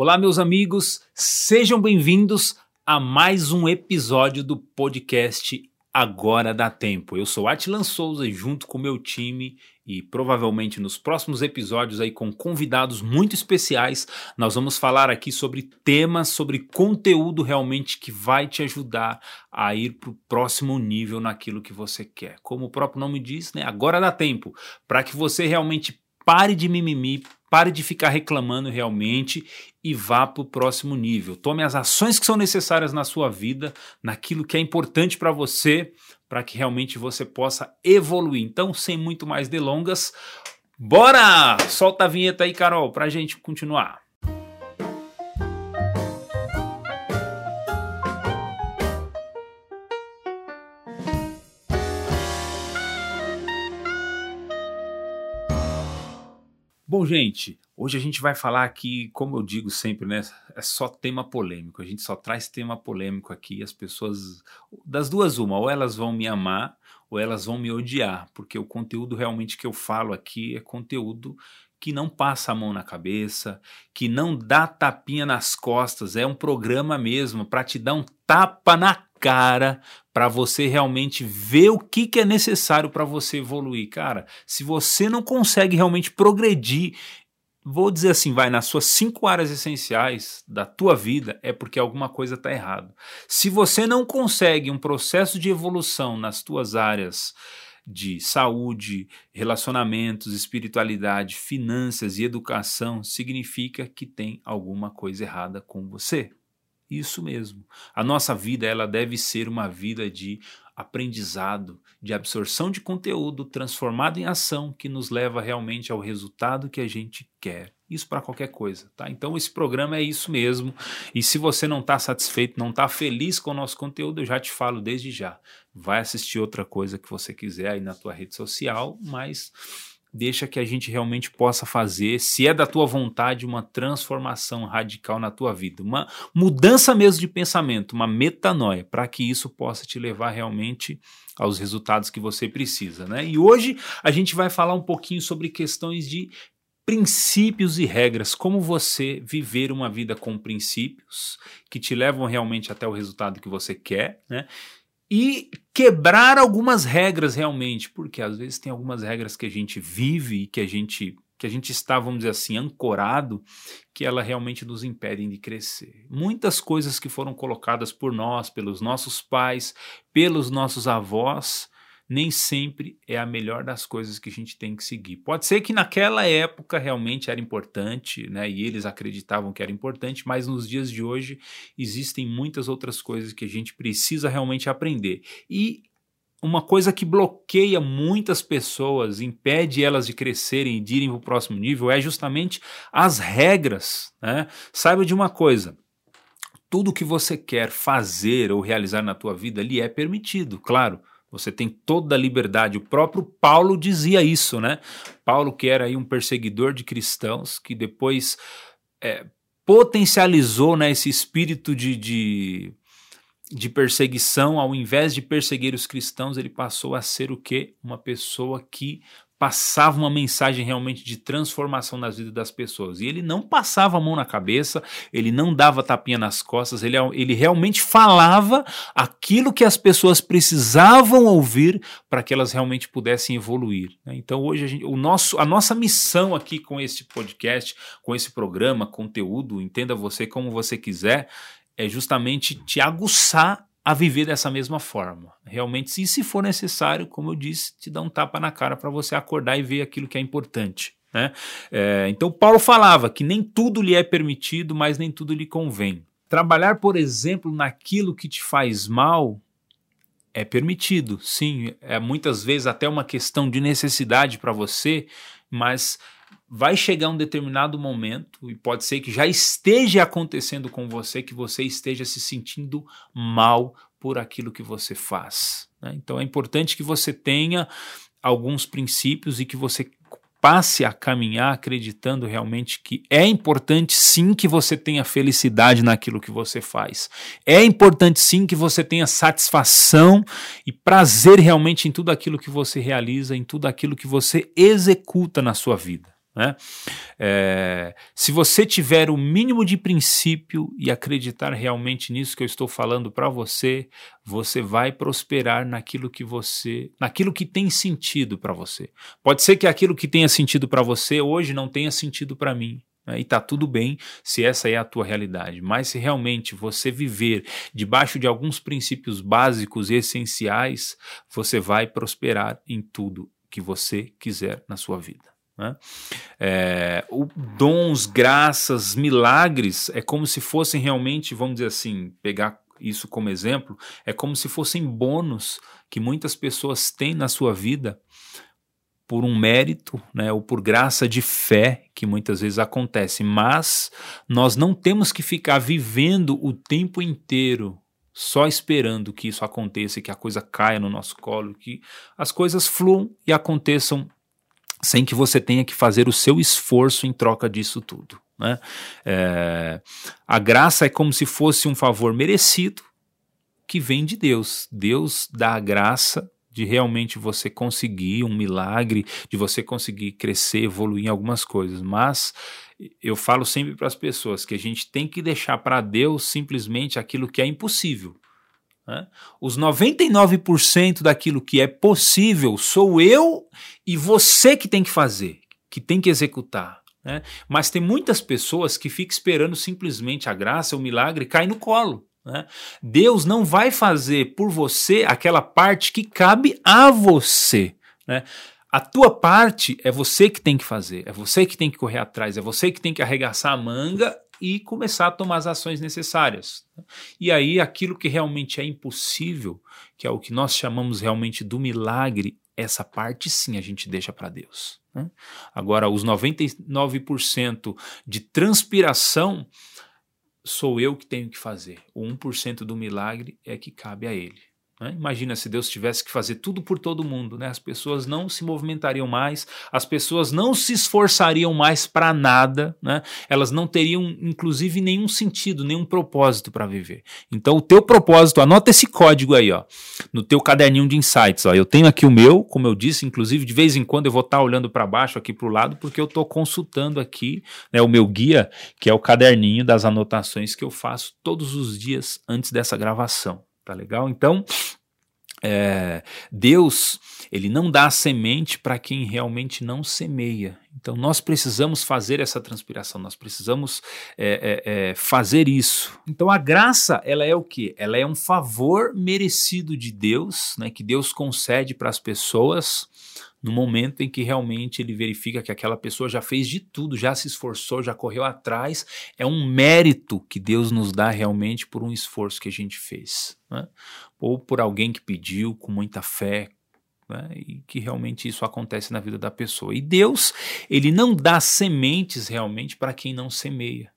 Olá, meus amigos, sejam bem-vindos a mais um episódio do podcast Agora Dá Tempo. Eu sou Atilan Souza e junto com meu time e provavelmente nos próximos episódios aí com convidados muito especiais, nós vamos falar aqui sobre temas, sobre conteúdo realmente que vai te ajudar a ir para o próximo nível naquilo que você quer. Como o próprio nome diz, né? Agora dá tempo para que você realmente pare de mimimi, pare de ficar reclamando realmente e vá para o próximo nível. Tome as ações que são necessárias na sua vida, naquilo que é importante para você, para que realmente você possa evoluir. Então, sem muito mais delongas, bora! Solta a vinheta aí, Carol, para a gente continuar. Bom, gente, hoje a gente vai falar aqui, como eu digo sempre, né? É só tema polêmico. A gente só traz tema polêmico aqui. As pessoas, das duas, uma, ou elas vão me amar ou elas vão me odiar, porque o conteúdo realmente que eu falo aqui é conteúdo que não passa a mão na cabeça, que não dá tapinha nas costas, é um programa mesmo para te dar um tapa na cara para você realmente ver o que, que é necessário para você evoluir. Cara, se você não consegue realmente progredir, vou dizer assim, vai nas suas cinco áreas essenciais da tua vida, é porque alguma coisa está errado. Se você não consegue um processo de evolução nas tuas áreas de saúde, relacionamentos, espiritualidade, finanças e educação, significa que tem alguma coisa errada com você. Isso mesmo. A nossa vida ela deve ser uma vida de aprendizado, de absorção de conteúdo transformado em ação que nos leva realmente ao resultado que a gente quer. Isso para qualquer coisa, tá? Então esse programa é isso mesmo. E se você não está satisfeito, não está feliz com o nosso conteúdo, eu já te falo desde já. Vai assistir outra coisa que você quiser aí na tua rede social, mas deixa que a gente realmente possa fazer, se é da tua vontade, uma transformação radical na tua vida, uma mudança mesmo de pensamento, uma metanoia, para que isso possa te levar realmente aos resultados que você precisa, né? E hoje a gente vai falar um pouquinho sobre questões de princípios e regras, como você viver uma vida com princípios que te levam realmente até o resultado que você quer, né? E quebrar algumas regras realmente, porque às vezes tem algumas regras que a gente vive e que a gente que a gente está, vamos dizer assim, ancorado, que ela realmente nos impedem de crescer. Muitas coisas que foram colocadas por nós, pelos nossos pais, pelos nossos avós, nem sempre é a melhor das coisas que a gente tem que seguir. Pode ser que naquela época realmente era importante, né, e eles acreditavam que era importante, mas nos dias de hoje existem muitas outras coisas que a gente precisa realmente aprender. E uma coisa que bloqueia muitas pessoas, impede elas de crescerem e de irem para o próximo nível, é justamente as regras. Né? Saiba de uma coisa: tudo que você quer fazer ou realizar na tua vida lhe é permitido, claro. Você tem toda a liberdade. O próprio Paulo dizia isso, né? Paulo, que era aí um perseguidor de cristãos, que depois é, potencializou né, esse espírito de, de, de, perseguição, ao invés de perseguir os cristãos, ele passou a ser o quê? Uma pessoa que passava uma mensagem realmente de transformação nas vidas das pessoas. E ele não passava a mão na cabeça, ele não dava tapinha nas costas, ele, ele realmente falava aquilo que as pessoas precisavam ouvir para que elas realmente pudessem evoluir. Né? Então hoje a, gente, o nosso, a nossa missão aqui com esse podcast, com esse programa, conteúdo, entenda você como você quiser, é justamente te aguçar a viver dessa mesma forma. Realmente, se, se for necessário, como eu disse, te dá um tapa na cara para você acordar e ver aquilo que é importante. Né? É, então, Paulo falava que nem tudo lhe é permitido, mas nem tudo lhe convém. Trabalhar, por exemplo, naquilo que te faz mal é permitido, sim, é muitas vezes até uma questão de necessidade para você, mas vai chegar um determinado momento, e pode ser que já esteja acontecendo com você, que você esteja se sentindo mal por aquilo que você faz. Né? Então é importante que você tenha alguns princípios e que você passe a caminhar acreditando realmente que é importante sim que você tenha felicidade naquilo que você faz. É importante sim que você tenha satisfação e prazer realmente em tudo aquilo que você realiza, em tudo aquilo que você executa na sua vida. Né? É, se você tiver o mínimo de princípio e acreditar realmente nisso que eu estou falando para você, você vai prosperar naquilo que você, naquilo que tem sentido para você. Pode ser que aquilo que tenha sentido para você hoje não tenha sentido para mim. Né? E está tudo bem se essa é a tua realidade. Mas se realmente você viver debaixo de alguns princípios básicos e essenciais, você vai prosperar em tudo que você quiser na sua vida. Né? É, o dons, graças, milagres é como se fossem realmente, vamos dizer assim, pegar isso como exemplo, é como se fossem bônus que muitas pessoas têm na sua vida por um mérito, né, ou por graça de fé que muitas vezes acontece, mas nós não temos que ficar vivendo o tempo inteiro só esperando que isso aconteça, que a coisa caia no nosso colo, que as coisas fluam e aconteçam sem que você tenha que fazer o seu esforço em troca disso tudo. Né? É, a graça é como se fosse um favor merecido que vem de Deus. Deus dá a graça de realmente você conseguir um milagre, de você conseguir crescer, evoluir em algumas coisas. Mas eu falo sempre para as pessoas que a gente tem que deixar para Deus simplesmente aquilo que é impossível. Né? Os 99% daquilo que é possível sou eu e você que tem que fazer, que tem que executar. Né? Mas tem muitas pessoas que ficam esperando simplesmente a graça, o milagre cair no colo. Né? Deus não vai fazer por você aquela parte que cabe a você. Né? A tua parte é você que tem que fazer, é você que tem que correr atrás, é você que tem que arregaçar a manga e começar a tomar as ações necessárias. E aí, aquilo que realmente é impossível, que é o que nós chamamos realmente do milagre, essa parte sim a gente deixa para Deus. Né? Agora, os 99% de transpiração sou eu que tenho que fazer. O 1% do milagre é que cabe a Ele. Né? Imagina se Deus tivesse que fazer tudo por todo mundo, né? as pessoas não se movimentariam mais, as pessoas não se esforçariam mais para nada, né? elas não teriam, inclusive, nenhum sentido, nenhum propósito para viver. Então, o teu propósito, anota esse código aí, ó, no teu caderninho de insights. Ó. Eu tenho aqui o meu, como eu disse, inclusive, de vez em quando eu vou estar tá olhando para baixo, aqui para o lado, porque eu estou consultando aqui né, o meu guia, que é o caderninho das anotações que eu faço todos os dias antes dessa gravação. Tá legal? Então, é, Deus, ele não dá semente para quem realmente não semeia. Então, nós precisamos fazer essa transpiração, nós precisamos é, é, é fazer isso. Então, a graça, ela é o que? Ela é um favor merecido de Deus, né, que Deus concede para as pessoas no momento em que realmente ele verifica que aquela pessoa já fez de tudo, já se esforçou, já correu atrás, é um mérito que Deus nos dá realmente por um esforço que a gente fez, né? ou por alguém que pediu com muita fé, né? e que realmente isso acontece na vida da pessoa. E Deus, ele não dá sementes realmente para quem não semeia.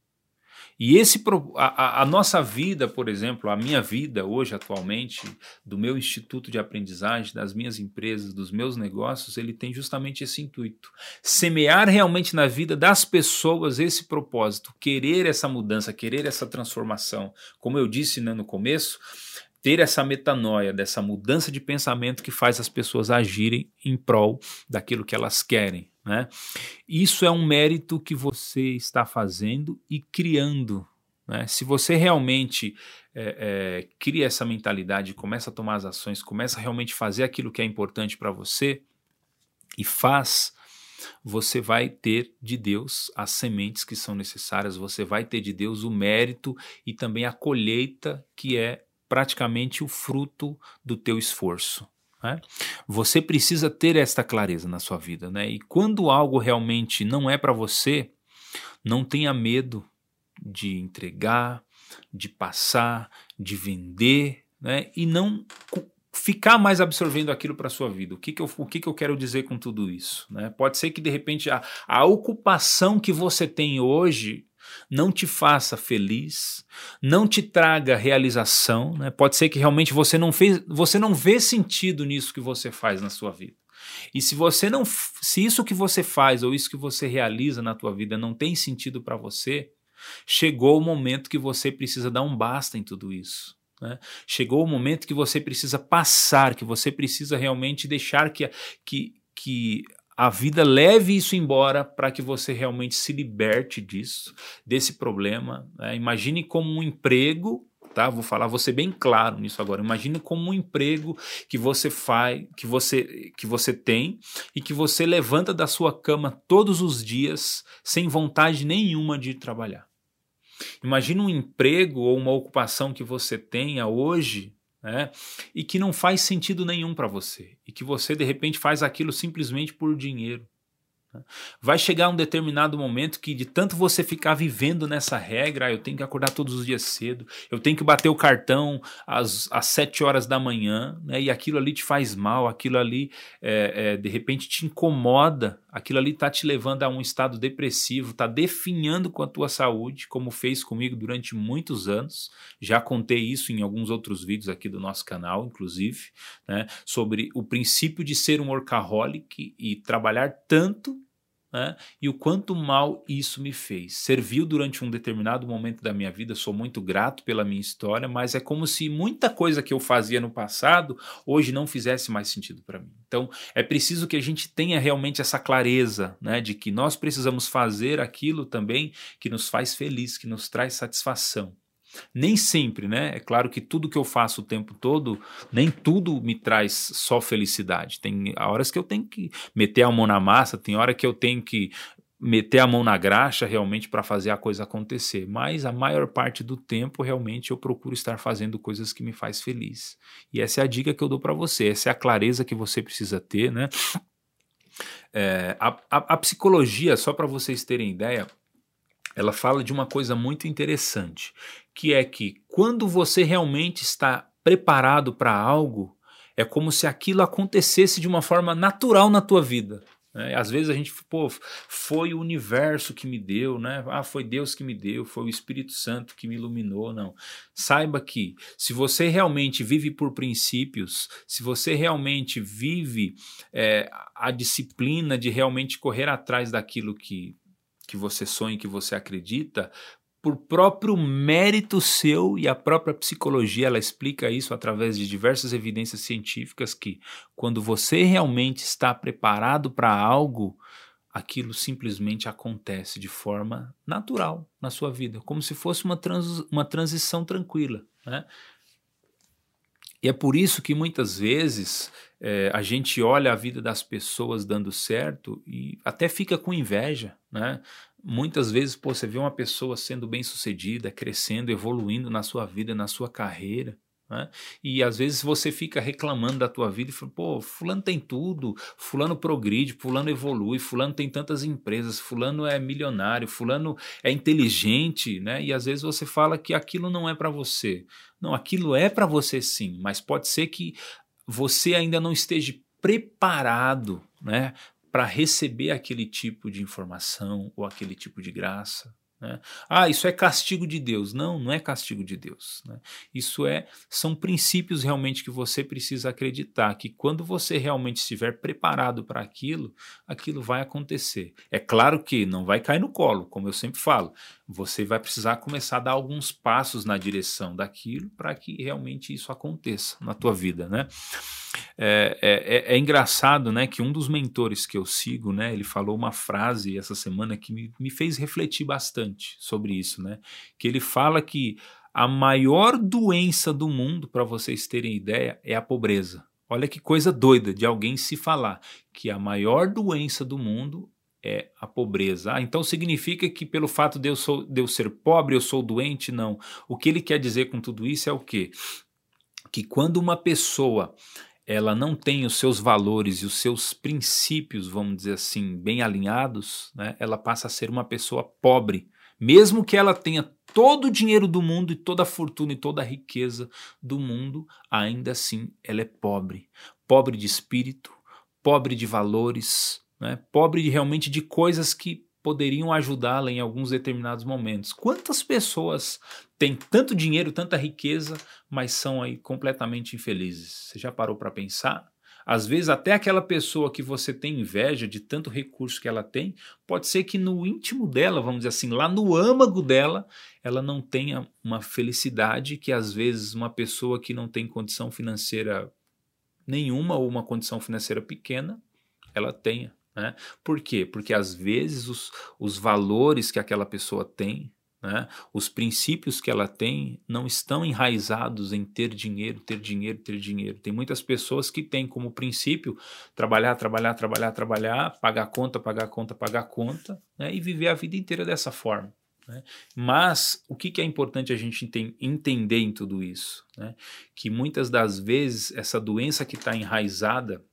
E esse a, a, nossa vida, por exemplo, a minha vida hoje atualmente, do meu instituto de aprendizagem, das minhas empresas, dos meus negócios, ele tem justamente esse intuito: semear realmente na vida das pessoas esse propósito, querer essa mudança, querer essa transformação. Como eu disse né, no começo, ter essa metanoia, dessa mudança de pensamento que faz as pessoas agirem em prol daquilo que elas querem. Né? Isso é um mérito que você está fazendo e criando. Né? Se você realmente é, é, cria essa mentalidade, começa a tomar as ações, começa a realmente fazer aquilo que é importante para você e faz, você vai ter de Deus as sementes que são necessárias, você vai ter de Deus o mérito e também a colheita que é praticamente o fruto do teu esforço. Né? Você precisa ter esta clareza na sua vida. Né? E quando algo realmente não é para você, não tenha medo de entregar, de passar, de vender, né? e não ficar mais absorvendo aquilo para sua vida. O, que, que, eu, o que, que eu quero dizer com tudo isso? Né? Pode ser que de repente a, a ocupação que você tem hoje não te faça feliz, não te traga realização, né? Pode ser que realmente você não fez, você não vê sentido nisso que você faz na sua vida. E se você não, se isso que você faz ou isso que você realiza na tua vida não tem sentido para você, chegou o momento que você precisa dar um basta em tudo isso. Né? Chegou o momento que você precisa passar, que você precisa realmente deixar que, que, que a vida leve isso embora para que você realmente se liberte disso, desse problema. Né? Imagine como um emprego tá? Vou falar, ser bem claro nisso agora. Imagine como um emprego que você faz, que você que você tem e que você levanta da sua cama todos os dias sem vontade nenhuma de trabalhar. Imagine um emprego ou uma ocupação que você tenha hoje né? E que não faz sentido nenhum para você e que você de repente faz aquilo simplesmente por dinheiro. Né? Vai chegar um determinado momento que, de tanto você ficar vivendo nessa regra, ah, eu tenho que acordar todos os dias cedo, eu tenho que bater o cartão às, às 7 horas da manhã, né? e aquilo ali te faz mal, aquilo ali é, é, de repente te incomoda, aquilo ali está te levando a um estado depressivo, está definhando com a tua saúde, como fez comigo durante muitos anos. Já contei isso em alguns outros vídeos aqui do nosso canal, inclusive, né? sobre o princípio de ser um workaholic e trabalhar tanto né? e o quanto mal isso me fez. Serviu durante um determinado momento da minha vida, sou muito grato pela minha história, mas é como se muita coisa que eu fazia no passado hoje não fizesse mais sentido para mim. Então é preciso que a gente tenha realmente essa clareza né, de que nós precisamos fazer aquilo também que nos faz feliz, que nos traz satisfação. Nem sempre, né? É claro que tudo que eu faço o tempo todo, nem tudo me traz só felicidade. Tem horas que eu tenho que meter a mão na massa, tem hora que eu tenho que meter a mão na graxa realmente para fazer a coisa acontecer. Mas a maior parte do tempo realmente eu procuro estar fazendo coisas que me faz feliz. E essa é a dica que eu dou para você, essa é a clareza que você precisa ter, né? É, a, a, a psicologia, só para vocês terem ideia, ela fala de uma coisa muito interessante, que é que quando você realmente está preparado para algo, é como se aquilo acontecesse de uma forma natural na tua vida. Né? Às vezes a gente, pô, foi o universo que me deu, né? Ah, foi Deus que me deu, foi o Espírito Santo que me iluminou. Não. Saiba que se você realmente vive por princípios, se você realmente vive é, a disciplina de realmente correr atrás daquilo que que você sonha, que você acredita, por próprio mérito seu e a própria psicologia ela explica isso através de diversas evidências científicas que quando você realmente está preparado para algo, aquilo simplesmente acontece de forma natural na sua vida, como se fosse uma, trans, uma transição tranquila, né? E é por isso que muitas vezes é, a gente olha a vida das pessoas dando certo e até fica com inveja, né? Muitas vezes pô, você vê uma pessoa sendo bem sucedida, crescendo, evoluindo na sua vida, na sua carreira, né? E às vezes você fica reclamando da tua vida e fala, pô, fulano tem tudo, fulano progride, fulano evolui, fulano tem tantas empresas, fulano é milionário, fulano é inteligente, né? E às vezes você fala que aquilo não é para você. Não, aquilo é para você sim, mas pode ser que você ainda não esteja preparado, né, para receber aquele tipo de informação ou aquele tipo de graça. Né? Ah, isso é castigo de Deus. Não, não é castigo de Deus. Né? Isso é são princípios realmente que você precisa acreditar que quando você realmente estiver preparado para aquilo, aquilo vai acontecer. É claro que não vai cair no colo, como eu sempre falo. Você vai precisar começar a dar alguns passos na direção daquilo para que realmente isso aconteça na tua vida, né? É, é, é, é, engraçado, né, que um dos mentores que eu sigo, né, ele falou uma frase essa semana que me, me fez refletir bastante sobre isso, né, que ele fala que a maior doença do mundo, para vocês terem ideia, é a pobreza. Olha que coisa doida de alguém se falar que a maior doença do mundo é a pobreza. Ah, então significa que pelo fato de eu, sou, de eu ser pobre eu sou doente? Não. O que ele quer dizer com tudo isso é o quê? Que quando uma pessoa ela não tem os seus valores e os seus princípios, vamos dizer assim, bem alinhados, né, ela passa a ser uma pessoa pobre. Mesmo que ela tenha todo o dinheiro do mundo e toda a fortuna e toda a riqueza do mundo, ainda assim ela é pobre. Pobre de espírito, pobre de valores, né, pobre de, realmente de coisas que poderiam ajudá-la em alguns determinados momentos. Quantas pessoas têm tanto dinheiro, tanta riqueza, mas são aí completamente infelizes? Você já parou para pensar? Às vezes, até aquela pessoa que você tem inveja de tanto recurso que ela tem, pode ser que no íntimo dela, vamos dizer assim, lá no âmago dela, ela não tenha uma felicidade que às vezes uma pessoa que não tem condição financeira nenhuma ou uma condição financeira pequena, ela tenha. Né? Por quê? Porque às vezes os, os valores que aquela pessoa tem, né, os princípios que ela tem, não estão enraizados em ter dinheiro, ter dinheiro, ter dinheiro. Tem muitas pessoas que têm como princípio trabalhar, trabalhar, trabalhar, trabalhar, pagar conta, pagar conta, pagar conta, né, e viver a vida inteira dessa forma. Né? Mas o que, que, é importante a gente entender em tudo isso? Né? Que muitas das vezes essa doença que está enraizada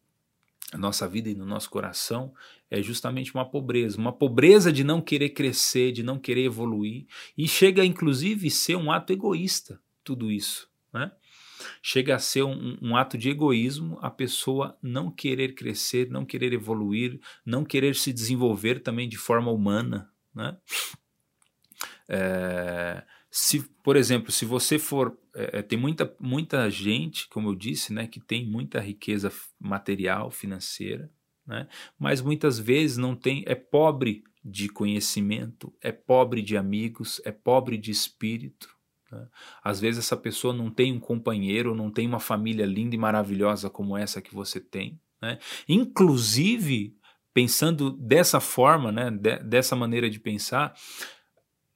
nossa vida e no nosso coração é justamente uma pobreza, uma pobreza de não querer crescer, de não querer evoluir, e chega inclusive a ser um ato egoísta, tudo isso. Né? Chega a ser um, um, ato de egoísmo a pessoa não querer crescer, não querer evoluir, não querer se desenvolver também de forma humana. Né? É, se, por exemplo, se você for. É, é, tem muita, muita gente, como eu disse, né, que tem muita riqueza material, financeira, né, mas muitas vezes não tem, é pobre de conhecimento, é pobre de amigos, é pobre de espírito. Né? Às vezes essa pessoa não tem um companheiro, não tem uma família linda e maravilhosa como essa que você tem. Né? Inclusive, pensando dessa forma, né, de, dessa maneira de pensar,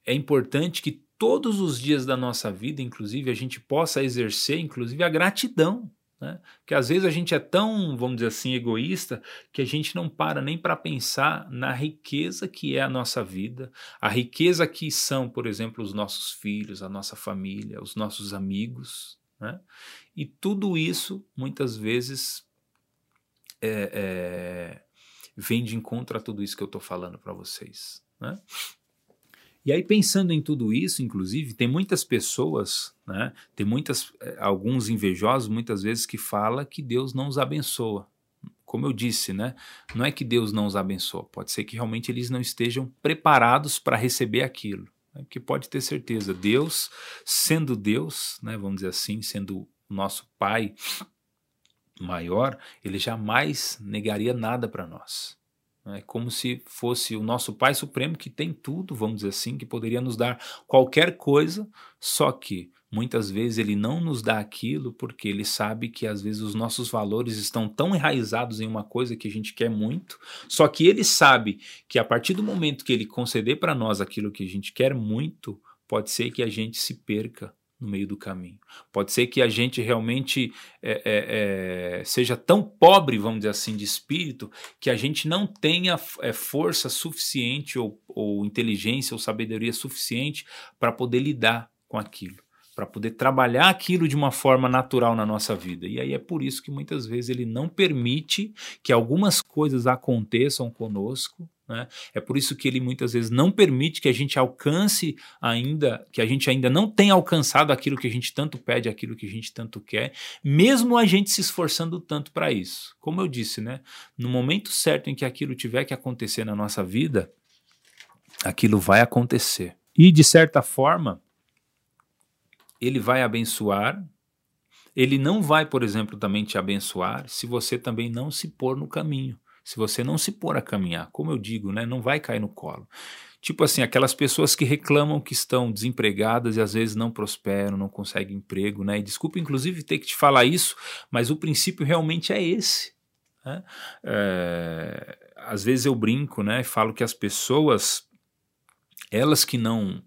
é importante que todos os dias da nossa vida, inclusive, a gente possa exercer, inclusive, a gratidão. Né? Que às vezes a gente é tão, vamos dizer assim, egoísta que a gente não para nem para pensar na riqueza que é a nossa vida, a riqueza que são, por exemplo, os nossos filhos, a nossa família, os nossos amigos. Né? E tudo isso, muitas vezes, é, é, vem de encontro a tudo isso que eu estou falando para vocês. Né? E aí, pensando em tudo isso, inclusive, tem muitas pessoas, né, tem muitas, eh, alguns invejosos, muitas vezes, que fala que Deus não os abençoa. Como eu disse, né, não é que Deus não os abençoa, pode ser que realmente eles não estejam preparados para receber aquilo. Né, que pode ter certeza, Deus, sendo Deus, né, vamos dizer assim, sendo nosso Pai maior, ele jamais negaria nada para nós. É como se fosse o nosso Pai Supremo que tem tudo, vamos dizer assim, que poderia nos dar qualquer coisa, só que muitas vezes ele não nos dá aquilo porque ele sabe que às vezes os nossos valores estão tão enraizados em uma coisa que a gente quer muito, só que ele sabe que a partir do momento que ele conceder para nós aquilo que a gente quer muito, pode ser que a gente se perca no meio do caminho. Pode ser que a gente realmente é, é, é, seja tão pobre, vamos dizer assim, de espírito, que a gente não tenha é, força suficiente ou, ou inteligência ou sabedoria suficiente para poder lidar com aquilo para poder trabalhar aquilo de uma forma natural na nossa vida. E aí é por isso que muitas vezes ele não permite que algumas coisas aconteçam conosco né? É por isso que ele muitas vezes não permite que a gente alcance ainda, que a gente ainda não tenha alcançado aquilo que a gente tanto pede, aquilo que a gente tanto quer, mesmo a gente se esforçando tanto para isso. Como eu disse, né? no momento certo em que aquilo tiver que acontecer na nossa vida, aquilo vai acontecer. E de certa forma, ele vai abençoar. Ele não vai, por exemplo, também te abençoar se você também não se pôr no caminho se você não se pôr a caminhar, como eu digo, né, não vai cair no colo. Tipo assim, aquelas pessoas que reclamam que estão desempregadas e às vezes não prosperam, não conseguem emprego, né? E desculpa, inclusive, ter que te falar isso, mas o princípio realmente é esse. Né? É, às vezes eu brinco, né? Falo que as pessoas, elas que não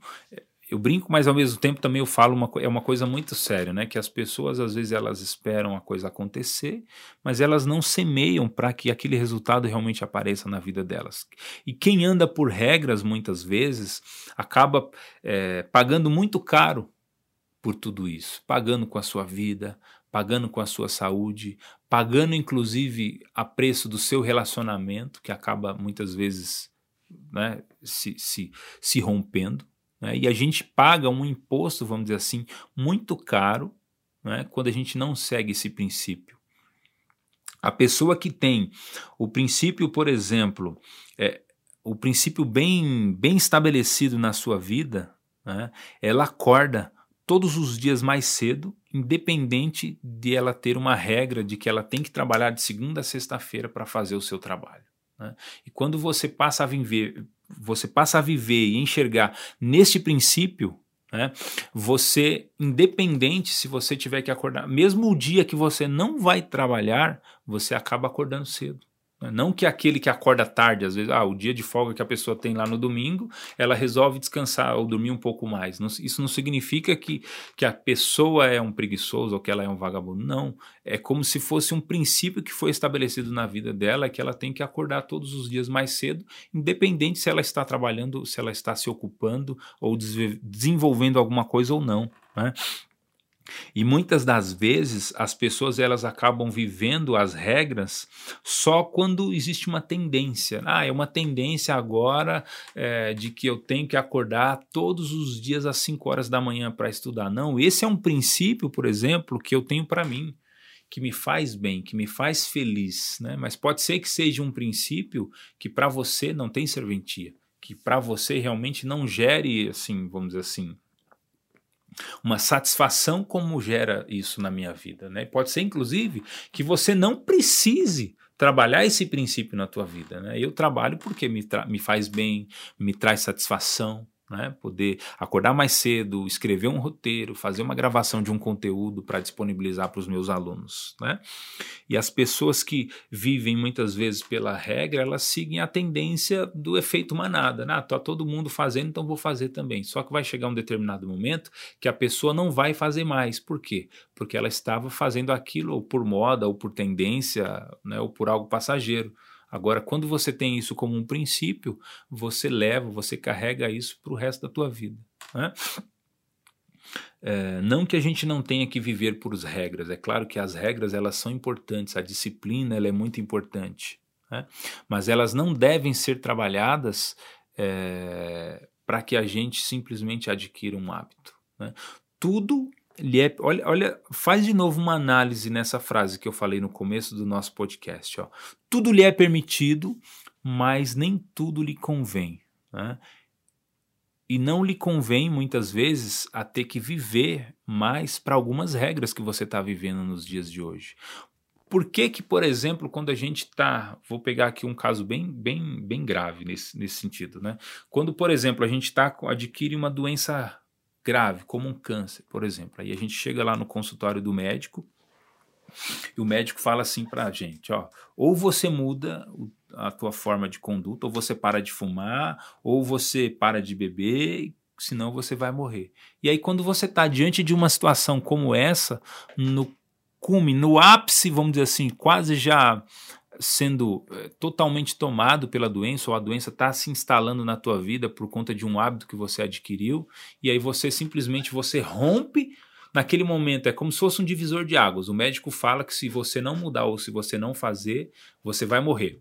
eu brinco, mas ao mesmo tempo também eu falo uma, é uma coisa muito séria, né? Que as pessoas às vezes elas esperam a coisa acontecer, mas elas não semeiam para que aquele resultado realmente apareça na vida delas. E quem anda por regras muitas vezes acaba é, pagando muito caro por tudo isso, pagando com a sua vida, pagando com a sua saúde, pagando inclusive a preço do seu relacionamento, que acaba muitas vezes né, se, se, se rompendo. Né? E a gente paga um imposto, vamos dizer assim, muito caro né? quando a gente não segue esse princípio. A pessoa que tem o princípio, por exemplo, é, o princípio bem, bem estabelecido na sua vida, né? ela acorda todos os dias mais cedo, independente de ela ter uma regra de que ela tem que trabalhar de segunda a sexta-feira para fazer o seu trabalho. Né? E quando você passa a viver, você passa a viver e enxergar neste princípio, né, você, independente se você tiver que acordar, mesmo o dia que você não vai trabalhar, você acaba acordando cedo. Não que aquele que acorda tarde, às vezes, ah, o dia de folga que a pessoa tem lá no domingo, ela resolve descansar ou dormir um pouco mais. Isso não significa que, que a pessoa é um preguiçoso ou que ela é um vagabundo. Não. É como se fosse um princípio que foi estabelecido na vida dela, que ela tem que acordar todos os dias mais cedo, independente se ela está trabalhando, se ela está se ocupando ou desenvolvendo alguma coisa ou não. Né? E muitas das vezes as pessoas elas acabam vivendo as regras só quando existe uma tendência. Ah, é uma tendência agora é, de que eu tenho que acordar todos os dias às 5 horas da manhã para estudar. Não, esse é um princípio, por exemplo, que eu tenho para mim, que me faz bem, que me faz feliz. Né? Mas pode ser que seja um princípio que para você não tem serventia, que para você realmente não gere, assim, vamos dizer assim, uma satisfação como gera isso na minha vida, né? Pode ser inclusive que você não precise trabalhar esse princípio na tua vida, né? Eu trabalho porque me, me faz bem, me traz satisfação, né? Poder acordar mais cedo, escrever um roteiro, fazer uma gravação de um conteúdo para disponibilizar para os meus alunos, né? E as pessoas que vivem muitas vezes pela regra, elas seguem a tendência do efeito manada, né? Ah, tá todo mundo fazendo, então vou fazer também. Só que vai chegar um determinado momento que a pessoa não vai fazer mais. Por quê? Porque ela estava fazendo aquilo ou por moda, ou por tendência, né? Ou por algo passageiro. Agora, quando você tem isso como um princípio, você leva, você carrega isso para o resto da tua vida. Né? É, não que a gente não tenha que viver por regras, é claro que as regras elas são importantes, a disciplina ela é muito importante, né? mas elas não devem ser trabalhadas é, para que a gente simplesmente adquira um hábito. Né? Tudo lhe é, olha, olha, faz de novo uma análise nessa frase que eu falei no começo do nosso podcast. Ó. Tudo lhe é permitido, mas nem tudo lhe convém. Né? E não lhe convém, muitas vezes, a ter que viver mais para algumas regras que você está vivendo nos dias de hoje. Por que que, por exemplo, quando a gente está, vou pegar aqui um caso bem, bem, bem grave nesse, nesse sentido, né? Quando, por exemplo, a gente está adquire uma doença grave, como um câncer, por exemplo. Aí a gente chega lá no consultório do médico e o médico fala assim para a gente, ó, ou você muda a tua forma de conduta, ou você para de fumar, ou você para de beber, senão você vai morrer. E aí quando você está diante de uma situação como essa, no cume, no ápice, vamos dizer assim, quase já sendo é, totalmente tomado pela doença ou a doença está se instalando na tua vida por conta de um hábito que você adquiriu e aí você simplesmente você rompe naquele momento. É como se fosse um divisor de águas. O médico fala que se você não mudar ou se você não fazer você vai morrer.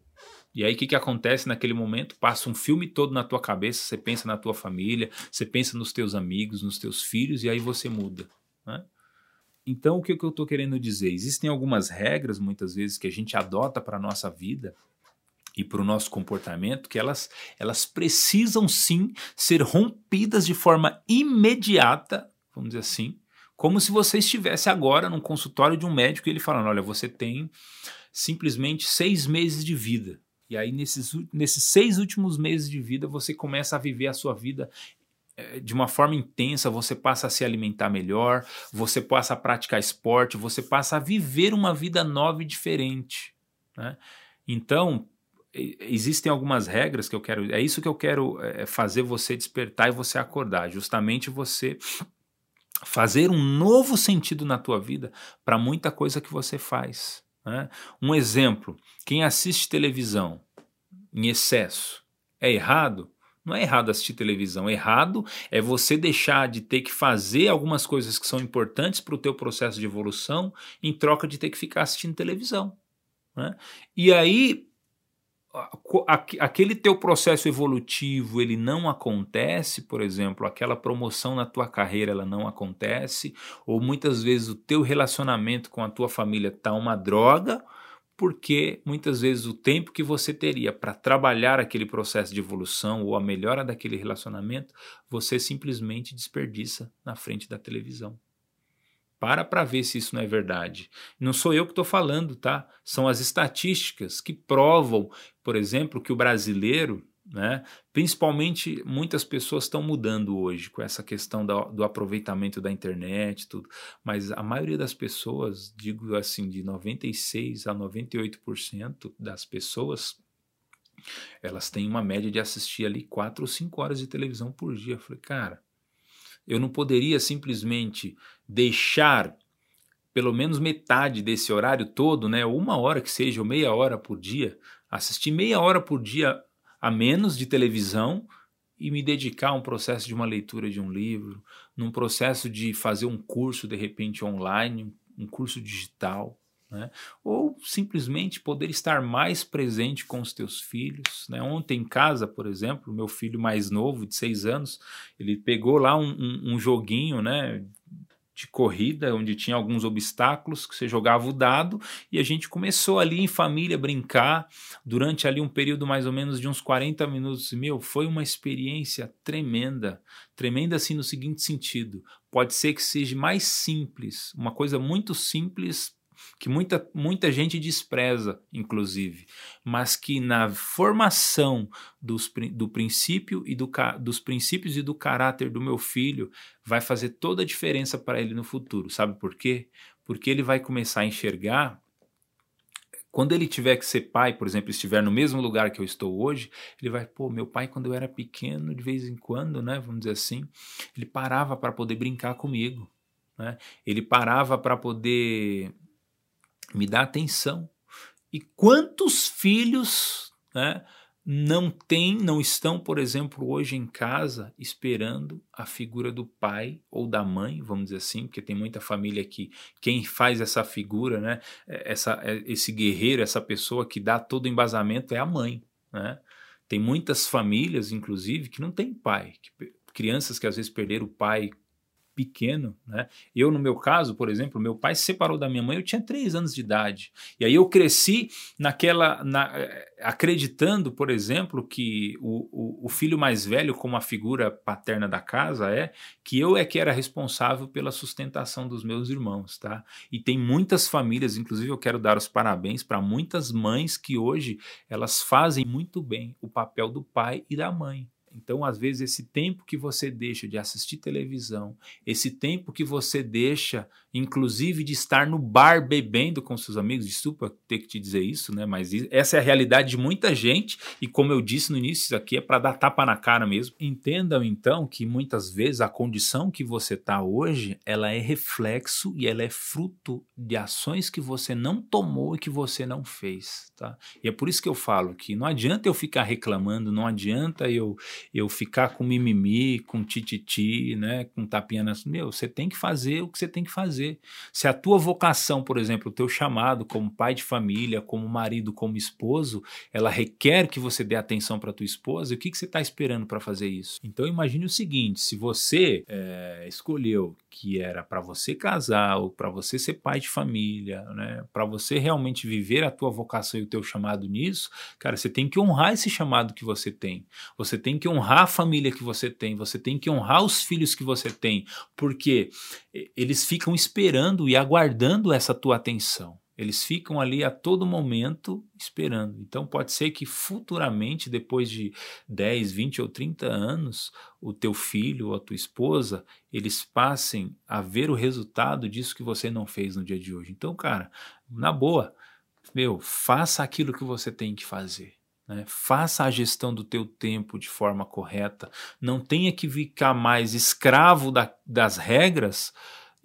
E aí o que, que acontece naquele momento? Passa um filme todo na tua cabeça você pensa na tua família você pensa nos teus amigos nos teus filhos e aí você muda né? Então, o que, que eu estou querendo dizer? Existem algumas regras, muitas vezes, que a gente adota para a nossa vida e para o nosso comportamento, que elas, elas precisam sim ser rompidas de forma imediata, vamos dizer assim, como se você estivesse agora num consultório de um médico e ele falando: olha, você tem simplesmente seis meses de vida. E aí, nesses, nesses seis últimos meses de vida, você começa a viver a sua vida de uma forma intensa, você passa a se alimentar melhor, você passa a praticar esporte, você passa a viver uma vida nova e diferente. Né? Então, existem algumas regras que eu quero. É isso que eu quero é, fazer você despertar e você acordar. Justamente você fazer um novo sentido na tua vida para muita coisa que você faz. Né? Um exemplo: quem assiste televisão em excesso é errado? Não é errado assistir televisão. Errado é você deixar de ter que fazer algumas coisas que são importantes para o teu processo de evolução em troca de ter que ficar assistindo televisão. Né? E aí aquele teu processo evolutivo ele não acontece, por exemplo, aquela promoção na tua carreira ela não acontece, ou muitas vezes o teu relacionamento com a tua família tá uma droga, porque muitas vezes o tempo que você teria para trabalhar aquele processo de evolução ou a melhora daquele relacionamento, você simplesmente desperdiça na frente da televisão. Para para ver se isso não é verdade. Não sou eu que estou falando, tá? São as estatísticas que provam, por exemplo, que o brasileiro né? Principalmente muitas pessoas estão mudando hoje com essa questão do, do aproveitamento da internet, tudo. Mas a maioria das pessoas, digo assim, de 96 a 98% das pessoas, elas têm uma média de assistir ali 4 ou 5 horas de televisão por dia. Eu falei, cara, eu não poderia simplesmente deixar pelo menos metade desse horário todo, né, uma hora que seja, ou meia hora por dia, assistir meia hora por dia a menos de televisão e me dedicar a um processo de uma leitura de um livro, num processo de fazer um curso de repente online, um curso digital, né? ou simplesmente poder estar mais presente com os teus filhos. Né? Ontem em casa, por exemplo, meu filho mais novo, de seis anos, ele pegou lá um, um, um joguinho, né? De corrida, onde tinha alguns obstáculos que você jogava o dado e a gente começou ali em família brincar durante ali um período mais ou menos de uns 40 minutos. Meu, foi uma experiência tremenda, tremenda assim no seguinte sentido. Pode ser que seja mais simples, uma coisa muito simples que muita, muita gente despreza, inclusive, mas que na formação dos, do princípio e do, dos princípios e do caráter do meu filho vai fazer toda a diferença para ele no futuro. Sabe por quê? Porque ele vai começar a enxergar quando ele tiver que ser pai, por exemplo, estiver no mesmo lugar que eu estou hoje, ele vai, pô, meu pai quando eu era pequeno, de vez em quando, né, vamos dizer assim, ele parava para poder brincar comigo, né? Ele parava para poder me dá atenção. E quantos filhos né, não têm, não estão, por exemplo, hoje em casa esperando a figura do pai ou da mãe, vamos dizer assim, porque tem muita família que quem faz essa figura, né, é, essa, é, esse guerreiro, essa pessoa que dá todo o embasamento é a mãe. Né? Tem muitas famílias, inclusive, que não tem pai, que, crianças que às vezes perderam o pai pequeno, né? Eu, no meu caso, por exemplo, meu pai se separou da minha mãe, eu tinha três anos de idade. E aí eu cresci naquela. Na, eh, acreditando, por exemplo, que o, o, o, filho mais velho, como a figura paterna da casa, é que eu é que era responsável pela sustentação dos meus irmãos, tá? E tem muitas famílias, inclusive eu quero dar os parabéns para muitas mães que hoje elas fazem muito bem o papel do pai e da mãe. Então, às vezes, esse tempo que você deixa de assistir televisão, esse tempo que você deixa, inclusive, de estar no bar bebendo com seus amigos, desculpa ter que te dizer isso, né? Mas essa é a realidade de muita gente, e como eu disse no início, isso aqui é para dar tapa na cara mesmo. Entendam então que muitas vezes a condição que você está hoje, ela é reflexo e ela é fruto de ações que você não tomou e que você não fez, tá? E é por isso que eu falo que não adianta eu ficar reclamando, não adianta eu eu ficar com mimimi, com tititi, né, com tapinha nas... Meu, você tem que fazer o que você tem que fazer. Se a tua vocação, por exemplo, o teu chamado como pai de família, como marido, como esposo, ela requer que você dê atenção para tua esposa, o que, que você está esperando para fazer isso? Então imagine o seguinte, se você é, escolheu que era para você casar ou para você ser pai de família, né, para você realmente viver a tua vocação e o teu chamado nisso, cara, você tem que honrar esse chamado que você tem. Você tem que honrar a família que você tem, você tem que honrar os filhos que você tem, porque eles ficam esperando e aguardando essa tua atenção. Eles ficam ali a todo momento esperando. Então pode ser que futuramente, depois de 10, 20 ou 30 anos, o teu filho ou a tua esposa, eles passem a ver o resultado disso que você não fez no dia de hoje. Então, cara, na boa, meu, faça aquilo que você tem que fazer. Né? Faça a gestão do teu tempo de forma correta. Não tenha que ficar mais escravo da, das regras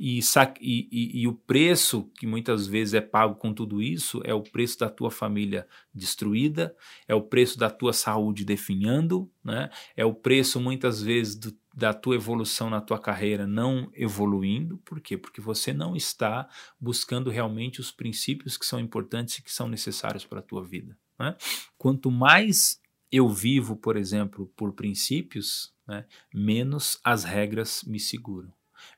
e, e, e, e, o preço que muitas vezes é pago com tudo isso é o preço da tua família destruída, é o preço da tua saúde definhando, né? é o preço muitas vezes do, da tua evolução na tua carreira não evoluindo. Por quê? Porque você não está buscando realmente os princípios que são importantes e que são necessários para a tua vida. Né? Quanto mais eu vivo, por exemplo, por princípios, né, menos as regras me seguram,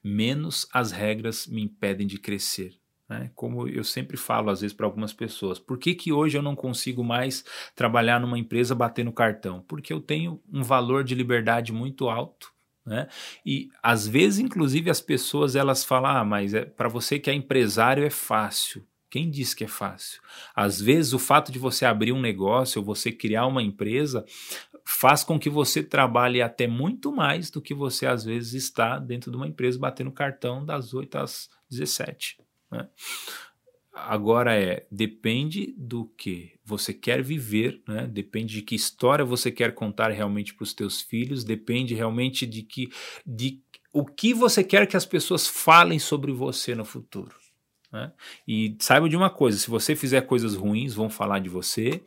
menos as regras me impedem de crescer. Né? Como eu sempre falo, às vezes, para algumas pessoas, por que, que hoje eu não consigo mais trabalhar numa empresa batendo cartão? Porque eu tenho um valor de liberdade muito alto. Né? E às vezes, inclusive, as pessoas elas falam: ah, mas é, para você que é empresário é fácil Quem disse que é fácil? Às vezes, o fato de você abrir um negócio ou você criar uma empresa faz com que você trabalhe até muito mais do que você, às vezes, está dentro de uma empresa batendo cartão das 8 às 17. Né? Agora é, depende do que você quer viver, né? depende de que história você quer contar realmente para os teus filhos, depende realmente de que de o que você quer que as pessoas falem sobre você no futuro. Né? E saiba de uma coisa: se você fizer coisas ruins, vão falar de você.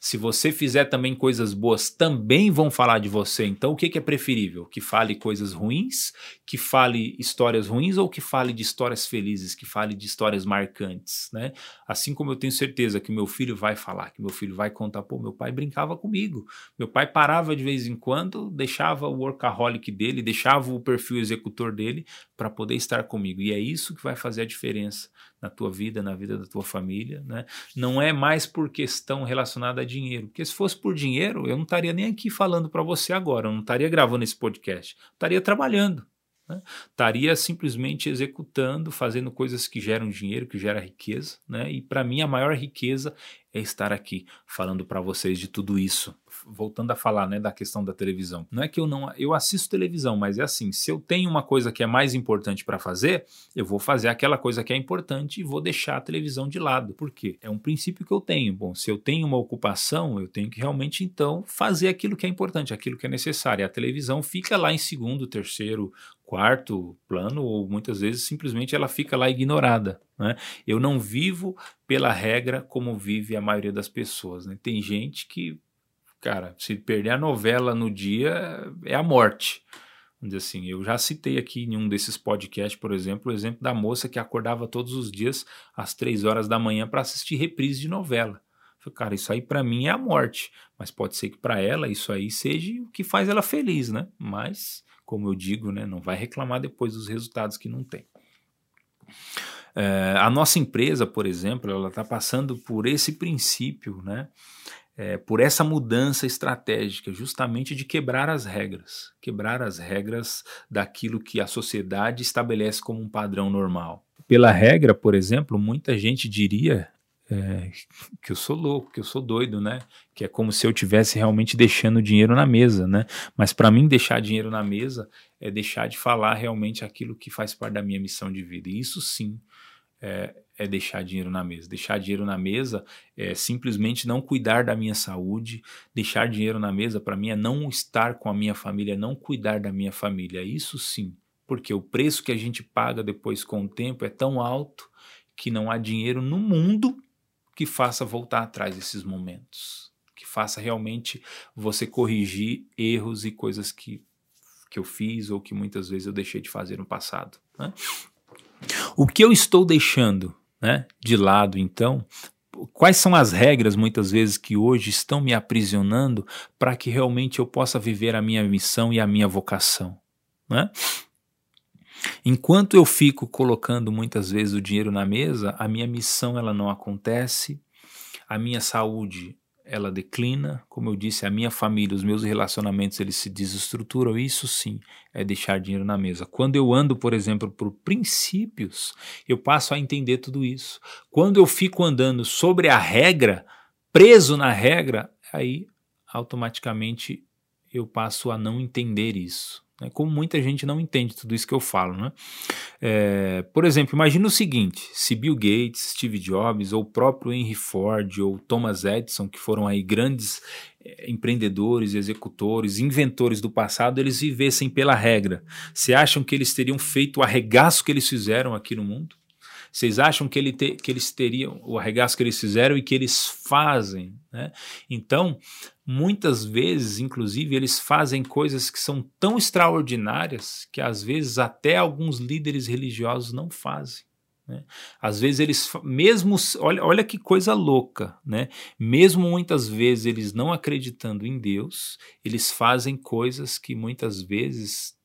Se você fizer também coisas boas, também vão falar de você. Então, o que, que é preferível? Que fale coisas ruins, que fale histórias ruins ou que fale de histórias felizes, que fale de histórias marcantes, né? Assim como eu tenho certeza que meu filho vai falar, que meu filho vai contar, pô, meu pai brincava comigo. Meu pai parava de vez em quando, deixava o workaholic dele, deixava o perfil executor dele para poder estar comigo. E é isso que vai fazer a diferença na tua vida, na vida da tua família, né? Não é mais por questão relacionada a dinheiro, porque se fosse por dinheiro, eu não estaria nem aqui falando para você agora, eu não estaria gravando esse podcast, estaria trabalhando, né? estaria simplesmente executando, fazendo coisas que geram dinheiro, que geram riqueza, né? E para mim a maior riqueza é estar aqui falando para vocês de tudo isso. Voltando a falar, né, da questão da televisão. Não é que eu não eu assisto televisão, mas é assim, se eu tenho uma coisa que é mais importante para fazer, eu vou fazer aquela coisa que é importante e vou deixar a televisão de lado. Por quê? É um princípio que eu tenho. Bom, se eu tenho uma ocupação, eu tenho que realmente então fazer aquilo que é importante, aquilo que é necessário. A televisão fica lá em segundo, terceiro, quarto plano ou muitas vezes simplesmente ela fica lá ignorada. Né? Eu não vivo pela regra como vive a maioria das pessoas. Né? Tem gente que, cara, se perder a novela no dia é a morte. Vamos assim, eu já citei aqui em um desses podcasts, por exemplo, o exemplo da moça que acordava todos os dias às três horas da manhã para assistir reprise de novela. Falei, cara, isso aí para mim é a morte, mas pode ser que para ela isso aí seja o que faz ela feliz, né? Mas como eu digo, né, não vai reclamar depois dos resultados que não tem. É, a nossa empresa, por exemplo, ela está passando por esse princípio, né, é, por essa mudança estratégica, justamente de quebrar as regras, quebrar as regras daquilo que a sociedade estabelece como um padrão normal. Pela regra, por exemplo, muita gente diria é, que eu sou louco, que eu sou doido, né? Que é como se eu tivesse realmente deixando dinheiro na mesa, né? Mas para mim deixar dinheiro na mesa é deixar de falar realmente aquilo que faz parte da minha missão de vida. E isso sim é, é deixar dinheiro na mesa. Deixar dinheiro na mesa é simplesmente não cuidar da minha saúde. Deixar dinheiro na mesa para mim é não estar com a minha família, é não cuidar da minha família. Isso sim, porque o preço que a gente paga depois com o tempo é tão alto que não há dinheiro no mundo que faça voltar atrás esses momentos, que faça realmente você corrigir erros e coisas que, que eu fiz ou que muitas vezes eu deixei de fazer no passado. Né? O que eu estou deixando né, de lado, então, quais são as regras muitas vezes que hoje estão me aprisionando para que realmente eu possa viver a minha missão e a minha vocação? Né? Enquanto eu fico colocando muitas vezes o dinheiro na mesa, a minha missão ela não acontece, a minha saúde ela declina, como eu disse, a minha família, os meus relacionamentos eles se desestruturam. Isso sim é deixar dinheiro na mesa. Quando eu ando, por exemplo, por princípios, eu passo a entender tudo isso. Quando eu fico andando sobre a regra, preso na regra, aí automaticamente eu passo a não entender isso. Né? Como muita gente não entende tudo isso que eu falo. Né? É, por exemplo, imagine o seguinte: se Bill Gates, Steve Jobs, ou o próprio Henry Ford, ou Thomas Edison, que foram aí grandes é, empreendedores, executores, inventores do passado, eles vivessem pela regra. Você acham que eles teriam feito o arregaço que eles fizeram aqui no mundo? Vocês acham que, ele te, que eles teriam o arregaço que eles fizeram e que eles fazem? Né? Então, muitas vezes, inclusive, eles fazem coisas que são tão extraordinárias que às vezes até alguns líderes religiosos não fazem. Né? Às vezes eles, mesmo, olha, olha que coisa louca, né? Mesmo muitas vezes eles não acreditando em Deus, eles fazem coisas que muitas vezes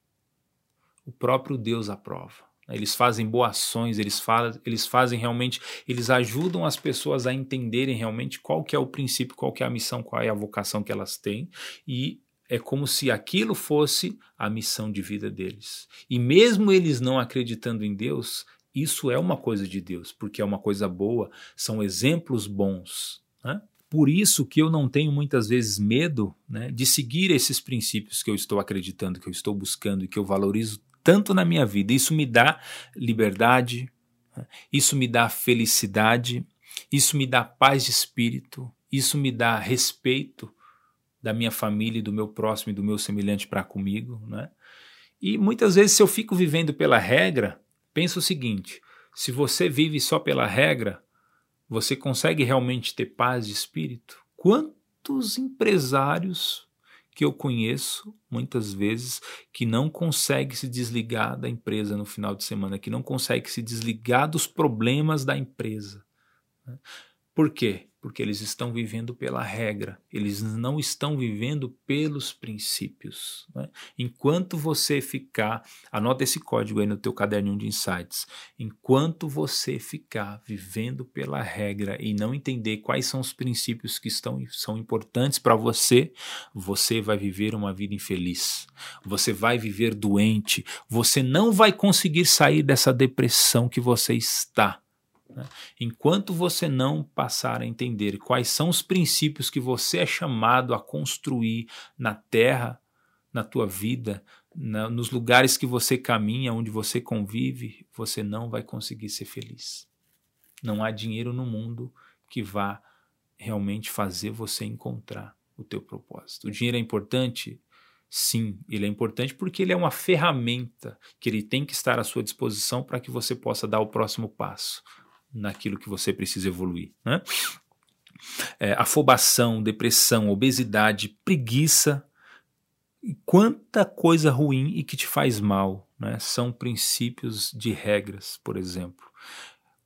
o próprio Deus aprova. Eles fazem boações, eles, faz, eles fazem realmente, eles ajudam as pessoas a entenderem realmente qual que é o princípio, qual que é a missão, qual é a vocação que elas têm e é como se aquilo fosse a missão de vida deles. E mesmo eles não acreditando em Deus, isso é uma coisa de Deus, porque é uma coisa boa, são exemplos bons. Né? Por isso que eu não tenho muitas vezes medo né, de seguir esses princípios que eu estou acreditando, que eu estou buscando e que eu valorizo tanto na minha vida. Isso me dá liberdade, né? isso me dá felicidade, isso me dá paz de espírito, isso me dá respeito da minha família do meu próximo e do meu semelhante para comigo. Né? E muitas vezes, se eu fico vivendo pela regra, pensa o seguinte: se você vive só pela regra, você consegue realmente ter paz de espírito? Quantos empresários que eu conheço, muitas vezes, que não consegue se desligar da empresa no final de semana, que não consegue se desligar dos problemas da empresa? Né? Por quê? Porque eles estão vivendo pela regra, eles não estão vivendo pelos princípios. Né? Enquanto você ficar, anota esse código aí no teu caderninho de insights, enquanto você ficar vivendo pela regra e não entender quais são os princípios que estão, são importantes para você, você vai viver uma vida infeliz, você vai viver doente, você não vai conseguir sair dessa depressão que você está né? Enquanto você não passar a entender quais são os princípios que você é chamado a construir na terra, na tua vida, na, nos lugares que você caminha, onde você convive, você não vai conseguir ser feliz. Não há dinheiro no mundo que vá realmente fazer você encontrar o teu propósito. O dinheiro é importante? Sim, ele é importante porque ele é uma ferramenta que ele tem que estar à sua disposição para que você possa dar o próximo passo naquilo que você precisa evoluir. Né? É, afobação, depressão, obesidade, preguiça, quanta coisa ruim e que te faz mal. Né? São princípios de regras, por exemplo.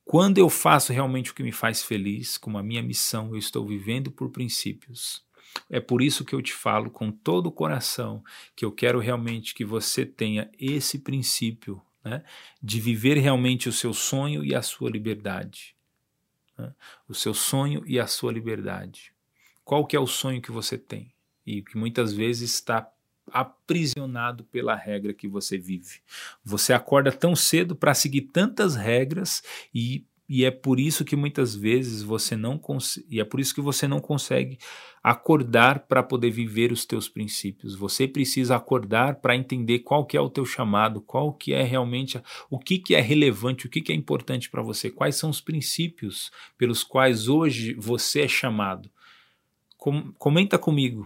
Quando eu faço realmente o que me faz feliz, como a minha missão, eu estou vivendo por princípios. É por isso que eu te falo com todo o coração que eu quero realmente que você tenha esse princípio né, de viver realmente o seu sonho e a sua liberdade. Né, o seu sonho e a sua liberdade. Qual que é o sonho que você tem? E que muitas vezes está aprisionado pela regra que você vive. Você acorda tão cedo para seguir tantas regras e e é por isso que muitas vezes você não e é por isso que você não consegue acordar para poder viver os teus princípios. Você precisa acordar para entender qual que é o teu chamado, qual que é realmente o que que é relevante, o que que é importante para você, quais são os princípios pelos quais hoje você é chamado. Com, comenta comigo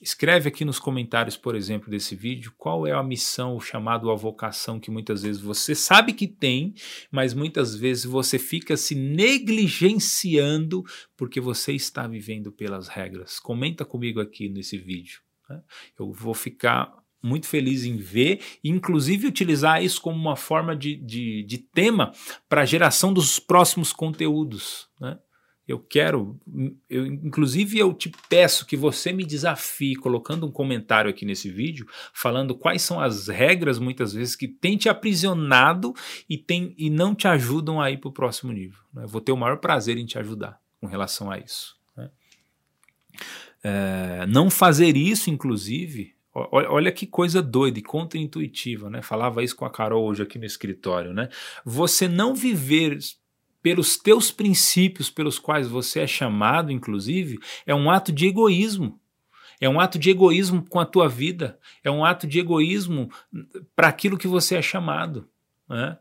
Escreve aqui nos comentários, por exemplo, desse vídeo, qual é a missão, o chamado, a vocação que muitas vezes você sabe que tem, mas muitas vezes você fica se negligenciando porque você está vivendo pelas regras. Comenta comigo aqui nesse vídeo. Né? Eu vou ficar muito feliz em ver inclusive, utilizar isso como uma forma de, de, de tema para a geração dos próximos conteúdos. Né? Eu quero, eu, inclusive eu te peço que você me desafie colocando um comentário aqui nesse vídeo, falando quais são as regras muitas vezes que tem te aprisionado e, tem, e não te ajudam a ir para o próximo nível. Né? Eu vou ter o maior prazer em te ajudar com relação a isso. Né? É, não fazer isso, inclusive, Olha, que coisa doida e contra-intuitiva, né? Falava isso com a Carol hoje aqui no escritório, né? Você não viver pelos teus princípios pelos quais você é chamado, inclusive, é um ato de egoísmo. É um ato de egoísmo com a tua vida. É um ato de egoísmo para aquilo que você é chamado. Né?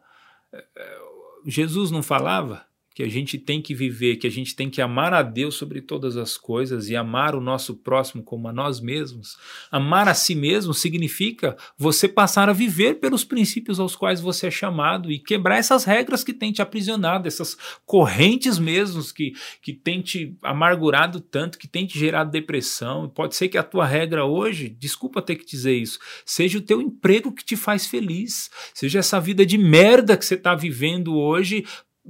Jesus não falava que a gente tem que viver, que a gente tem que amar a Deus sobre todas as coisas e amar o nosso próximo como a nós mesmos. Amar a si mesmo significa você passar a viver pelos princípios aos quais você é chamado e quebrar essas regras que têm te aprisionado, essas correntes mesmos que, que têm te amargurado tanto, que têm te gerado depressão. Pode ser que a tua regra hoje, desculpa ter que dizer isso, seja o teu emprego que te faz feliz, seja essa vida de merda que você está vivendo hoje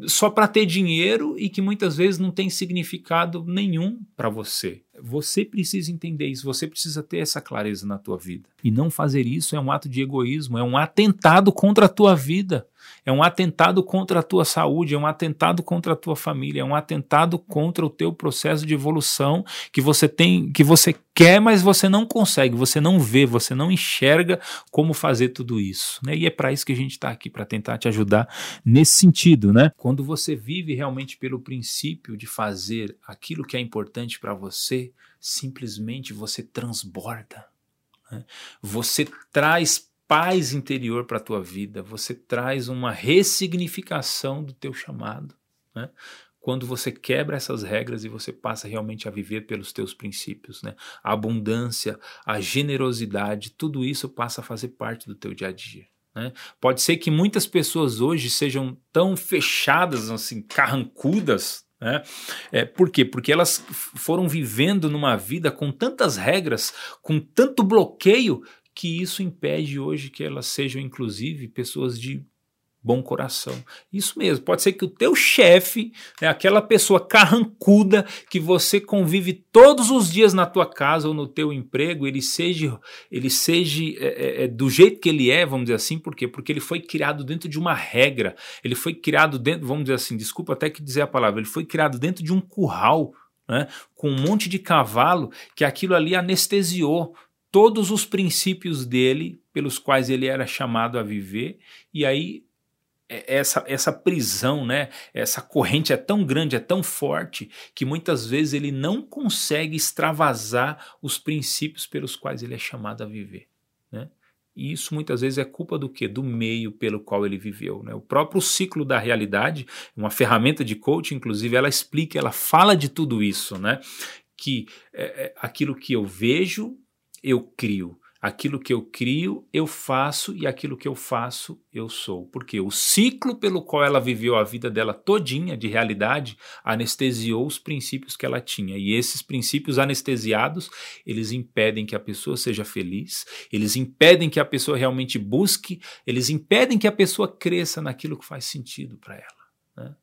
só para ter dinheiro e que muitas vezes não tem significado nenhum para você. Você precisa entender isso, você precisa ter essa clareza na tua vida. E não fazer isso é um ato de egoísmo, é um atentado contra a tua vida, é um atentado contra a tua saúde, é um atentado contra a tua família, é um atentado contra o teu processo de evolução que você tem, que você quer, mas você não consegue, você não vê, você não enxerga como fazer tudo isso, né? E é para isso que a gente está aqui para tentar te ajudar nesse sentido, né? Quando você vive realmente pelo princípio de fazer aquilo que é importante para você, simplesmente você transborda. Né? Você traz paz interior para a tua vida, você traz uma ressignificação do teu chamado. Né? Quando você quebra essas regras e você passa realmente a viver pelos teus princípios, né? A abundância, a generosidade, tudo isso passa a fazer parte do teu dia a dia. Né? Pode ser que muitas pessoas hoje sejam tão fechadas, assim, carrancudas, né? É, por quê? Porque elas foram vivendo numa vida com tantas regras, com tanto bloqueio, que isso impede hoje que elas sejam, inclusive, pessoas de bom coração. Isso mesmo, pode ser que o teu chefe, né, aquela pessoa carrancuda que você convive todos os dias na tua casa ou no teu emprego, ele seja, ele seja é, é, é, do jeito que ele é, vamos dizer assim, por quê? Porque ele foi criado dentro de uma regra, ele foi criado dentro, vamos dizer assim, desculpa até que dizer a palavra, ele foi criado dentro de um curral, né, com um monte de cavalo, que aquilo ali anestesiou todos os princípios dele pelos quais ele era chamado a viver, e aí é, essa, essa prisão, né? Essa corrente é tão grande, é tão forte, que muitas vezes ele não consegue extravasar os princípios pelos quais ele é chamado a viver. Né? E isso muitas vezes é culpa do quê? Do meio pelo qual ele viveu. Né? O próprio ciclo da realidade, uma ferramenta de coaching, inclusive, ela explica, ela fala de tudo isso, né? Que é, é, aquilo que eu vejo, eu crio. Aquilo que eu crio, eu faço, e aquilo que eu faço, eu sou. Porque o ciclo pelo qual ela viveu a vida dela todinha de realidade anestesiou os princípios que ela tinha. E esses princípios anestesiados, eles impedem que a pessoa seja feliz, eles impedem que a pessoa realmente busque, eles impedem que a pessoa cresça naquilo que faz sentido para ela. Né?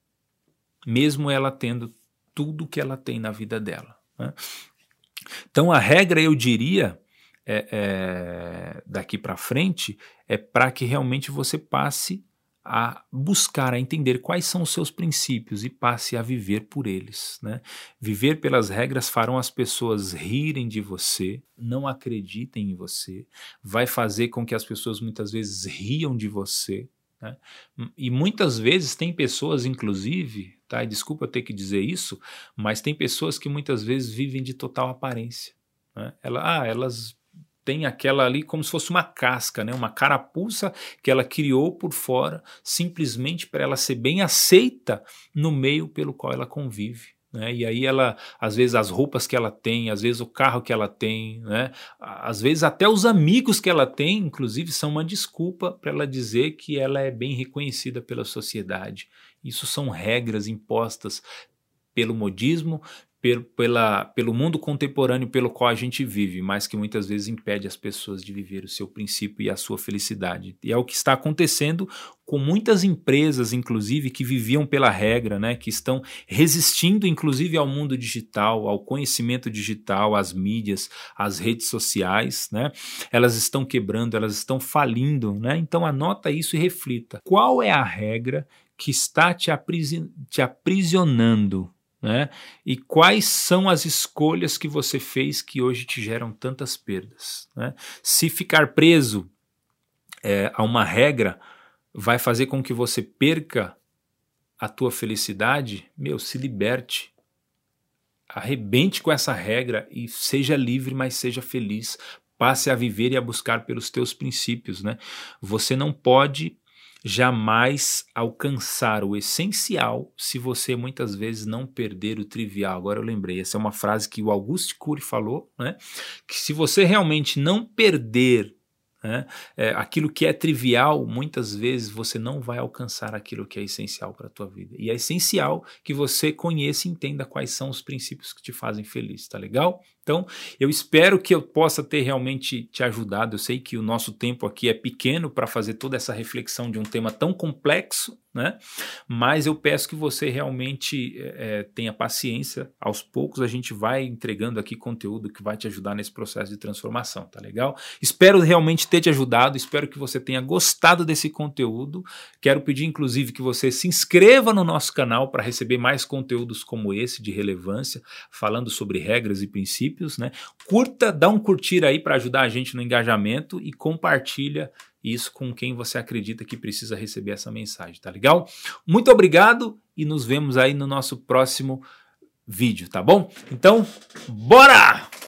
Mesmo ela tendo tudo que ela tem na vida dela. Né? Então a regra, eu diria é, é, daqui para frente é para que realmente você passe a buscar, a entender quais são os seus princípios e passe a viver por eles. Né? Viver pelas regras farão as pessoas rirem de você, não acreditem em você, vai fazer com que as pessoas muitas vezes riam de você. Né? E muitas vezes tem pessoas, inclusive, tá? E desculpa ter que dizer isso, mas tem pessoas que muitas vezes vivem de total aparência. Né? Ela, ah, elas tem aquela ali como se fosse uma casca, né? uma carapuça que ela criou por fora, simplesmente para ela ser bem aceita no meio pelo qual ela convive. Né? E aí ela, às vezes as roupas que ela tem, às vezes o carro que ela tem, né? às vezes até os amigos que ela tem, inclusive, são uma desculpa para ela dizer que ela é bem reconhecida pela sociedade. Isso são regras impostas pelo modismo, pela, pelo mundo contemporâneo pelo qual a gente vive, mas que muitas vezes impede as pessoas de viver o seu princípio e a sua felicidade. E é o que está acontecendo com muitas empresas, inclusive, que viviam pela regra, né, que estão resistindo, inclusive, ao mundo digital, ao conhecimento digital, às mídias, às redes sociais, né? Elas estão quebrando, elas estão falindo, né? Então anota isso e reflita. Qual é a regra que está te, te aprisionando né? E quais são as escolhas que você fez que hoje te geram tantas perdas? Né? Se ficar preso é, a uma regra vai fazer com que você perca a tua felicidade, meu, se liberte. Arrebente com essa regra e seja livre, mas seja feliz. Passe a viver e a buscar pelos teus princípios, né? Você não pode jamais alcançar o essencial se você muitas vezes não perder o trivial. Agora eu lembrei, essa é uma frase que o Auguste Cury falou, né? Que se você realmente não perder né? É, aquilo que é trivial, muitas vezes você não vai alcançar aquilo que é essencial para a tua vida. E é essencial que você conheça e entenda quais são os princípios que te fazem feliz, tá legal? Então, eu espero que eu possa ter realmente te ajudado. Eu sei que o nosso tempo aqui é pequeno para fazer toda essa reflexão de um tema tão complexo, né? Mas eu peço que você realmente é, tenha paciência. Aos poucos a gente vai entregando aqui conteúdo que vai te ajudar nesse processo de transformação, tá legal? Espero realmente ter te ajudado, espero que você tenha gostado desse conteúdo. Quero pedir, inclusive, que você se inscreva no nosso canal para receber mais conteúdos como esse de relevância, falando sobre regras e princípios, né? Curta, dá um curtir aí para ajudar a gente no engajamento e compartilha isso com quem você acredita que precisa receber essa mensagem, tá legal? Muito obrigado e nos vemos aí no nosso próximo vídeo, tá bom? Então, bora!